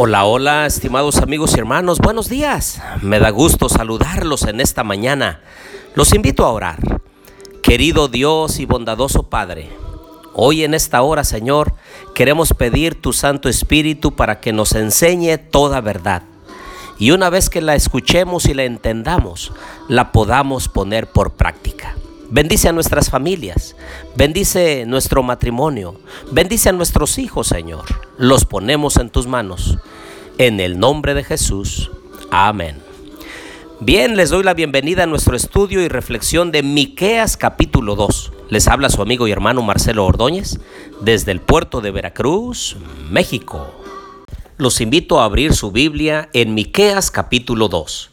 Hola, hola, estimados amigos y hermanos, buenos días. Me da gusto saludarlos en esta mañana. Los invito a orar. Querido Dios y bondadoso Padre, hoy en esta hora, Señor, queremos pedir tu Santo Espíritu para que nos enseñe toda verdad. Y una vez que la escuchemos y la entendamos, la podamos poner por práctica. Bendice a nuestras familias, bendice nuestro matrimonio, bendice a nuestros hijos, Señor. Los ponemos en tus manos. En el nombre de Jesús. Amén. Bien, les doy la bienvenida a nuestro estudio y reflexión de Miqueas capítulo 2. Les habla su amigo y hermano Marcelo Ordóñez desde el puerto de Veracruz, México. Los invito a abrir su Biblia en Miqueas capítulo 2.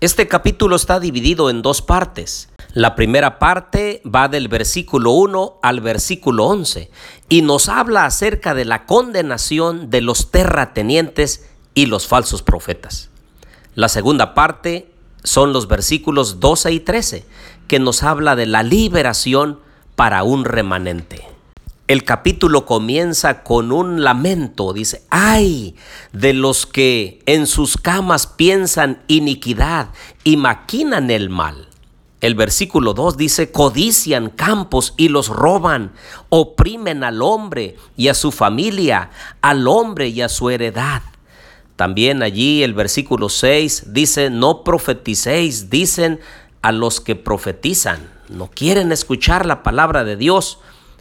Este capítulo está dividido en dos partes. La primera parte va del versículo 1 al versículo 11 y nos habla acerca de la condenación de los terratenientes y los falsos profetas. La segunda parte son los versículos 12 y 13 que nos habla de la liberación para un remanente. El capítulo comienza con un lamento, dice, ay de los que en sus camas piensan iniquidad y maquinan el mal. El versículo 2 dice, codician campos y los roban, oprimen al hombre y a su familia, al hombre y a su heredad. También allí el versículo 6 dice, no profeticéis, dicen a los que profetizan, no quieren escuchar la palabra de Dios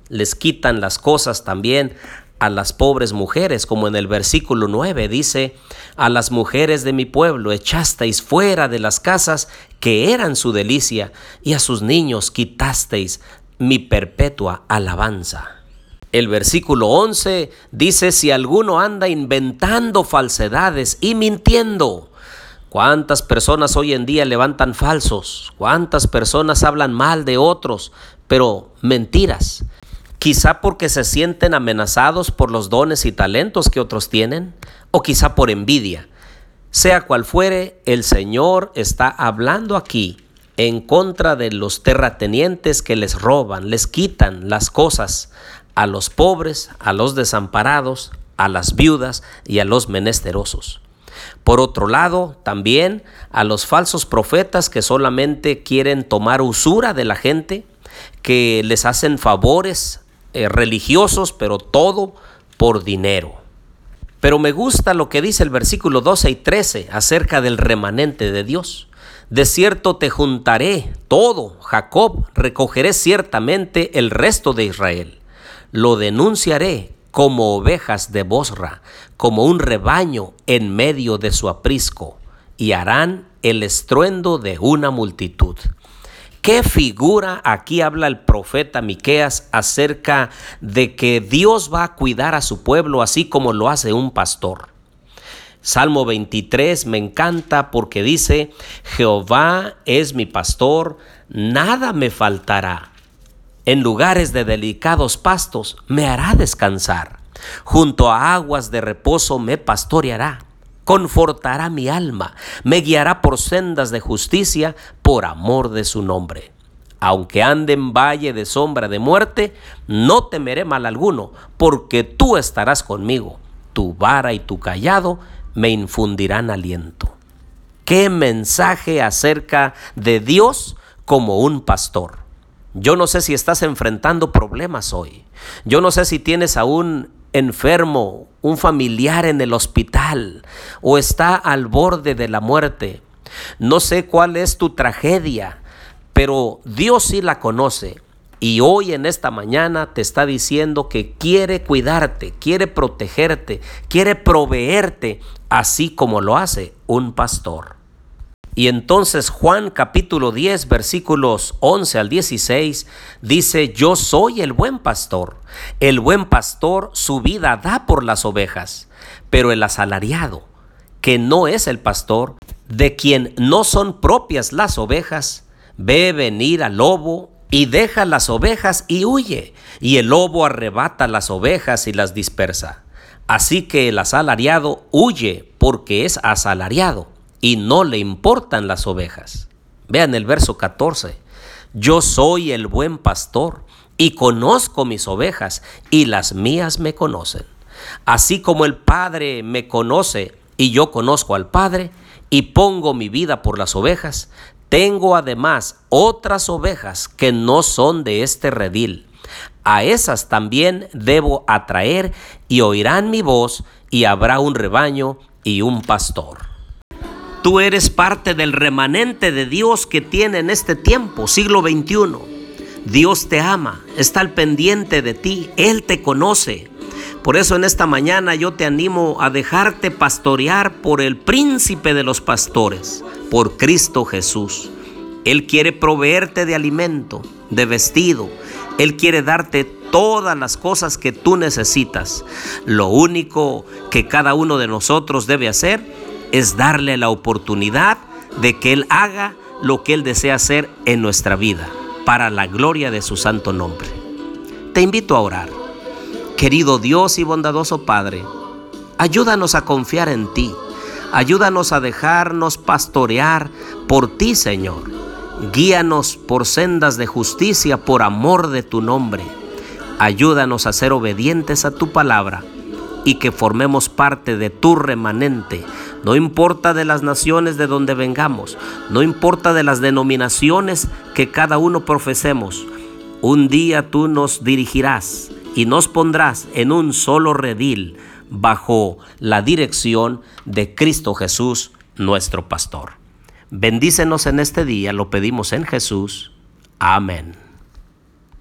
les quitan las cosas también a las pobres mujeres, como en el versículo 9 dice, a las mujeres de mi pueblo echasteis fuera de las casas que eran su delicia, y a sus niños quitasteis mi perpetua alabanza. El versículo 11 dice, si alguno anda inventando falsedades y mintiendo, ¿Cuántas personas hoy en día levantan falsos? ¿Cuántas personas hablan mal de otros? Pero mentiras quizá porque se sienten amenazados por los dones y talentos que otros tienen, o quizá por envidia. Sea cual fuere, el Señor está hablando aquí en contra de los terratenientes que les roban, les quitan las cosas a los pobres, a los desamparados, a las viudas y a los menesterosos. Por otro lado, también a los falsos profetas que solamente quieren tomar usura de la gente, que les hacen favores eh, religiosos, pero todo por dinero. Pero me gusta lo que dice el versículo 12 y 13 acerca del remanente de Dios. De cierto te juntaré todo, Jacob, recogeré ciertamente el resto de Israel. Lo denunciaré como ovejas de Bosra, como un rebaño en medio de su aprisco, y harán el estruendo de una multitud. ¿Qué figura aquí habla el profeta Miqueas acerca de que Dios va a cuidar a su pueblo así como lo hace un pastor? Salmo 23 me encanta porque dice, Jehová es mi pastor, nada me faltará. En lugares de delicados pastos me hará descansar. Junto a aguas de reposo me pastoreará confortará mi alma, me guiará por sendas de justicia por amor de su nombre. Aunque ande en valle de sombra de muerte, no temeré mal alguno, porque tú estarás conmigo. Tu vara y tu callado me infundirán aliento. Qué mensaje acerca de Dios como un pastor. Yo no sé si estás enfrentando problemas hoy. Yo no sé si tienes aún enfermo, un familiar en el hospital o está al borde de la muerte. No sé cuál es tu tragedia, pero Dios sí la conoce. Y hoy en esta mañana te está diciendo que quiere cuidarte, quiere protegerte, quiere proveerte, así como lo hace un pastor. Y entonces Juan capítulo 10 versículos 11 al 16 dice, yo soy el buen pastor. El buen pastor su vida da por las ovejas, pero el asalariado, que no es el pastor, de quien no son propias las ovejas, ve venir al lobo y deja las ovejas y huye, y el lobo arrebata las ovejas y las dispersa. Así que el asalariado huye porque es asalariado y no le importan las ovejas. Vean el verso 14. Yo soy el buen pastor y conozco mis ovejas y las mías me conocen. Así como el Padre me conoce y yo conozco al Padre y pongo mi vida por las ovejas, tengo además otras ovejas que no son de este redil. A esas también debo atraer y oirán mi voz y habrá un rebaño y un pastor. Tú eres parte del remanente de Dios que tiene en este tiempo, siglo XXI. Dios te ama, está al pendiente de ti, Él te conoce. Por eso en esta mañana yo te animo a dejarte pastorear por el príncipe de los pastores, por Cristo Jesús. Él quiere proveerte de alimento, de vestido. Él quiere darte todas las cosas que tú necesitas. Lo único que cada uno de nosotros debe hacer es darle la oportunidad de que Él haga lo que Él desea hacer en nuestra vida, para la gloria de su santo nombre. Te invito a orar. Querido Dios y bondadoso Padre, ayúdanos a confiar en ti. Ayúdanos a dejarnos pastorear por ti, Señor. Guíanos por sendas de justicia por amor de tu nombre. Ayúdanos a ser obedientes a tu palabra y que formemos parte de tu remanente no importa de las naciones de donde vengamos, no importa de las denominaciones que cada uno profesemos, un día tú nos dirigirás y nos pondrás en un solo redil bajo la dirección de Cristo Jesús, nuestro pastor. Bendícenos en este día, lo pedimos en Jesús. Amén.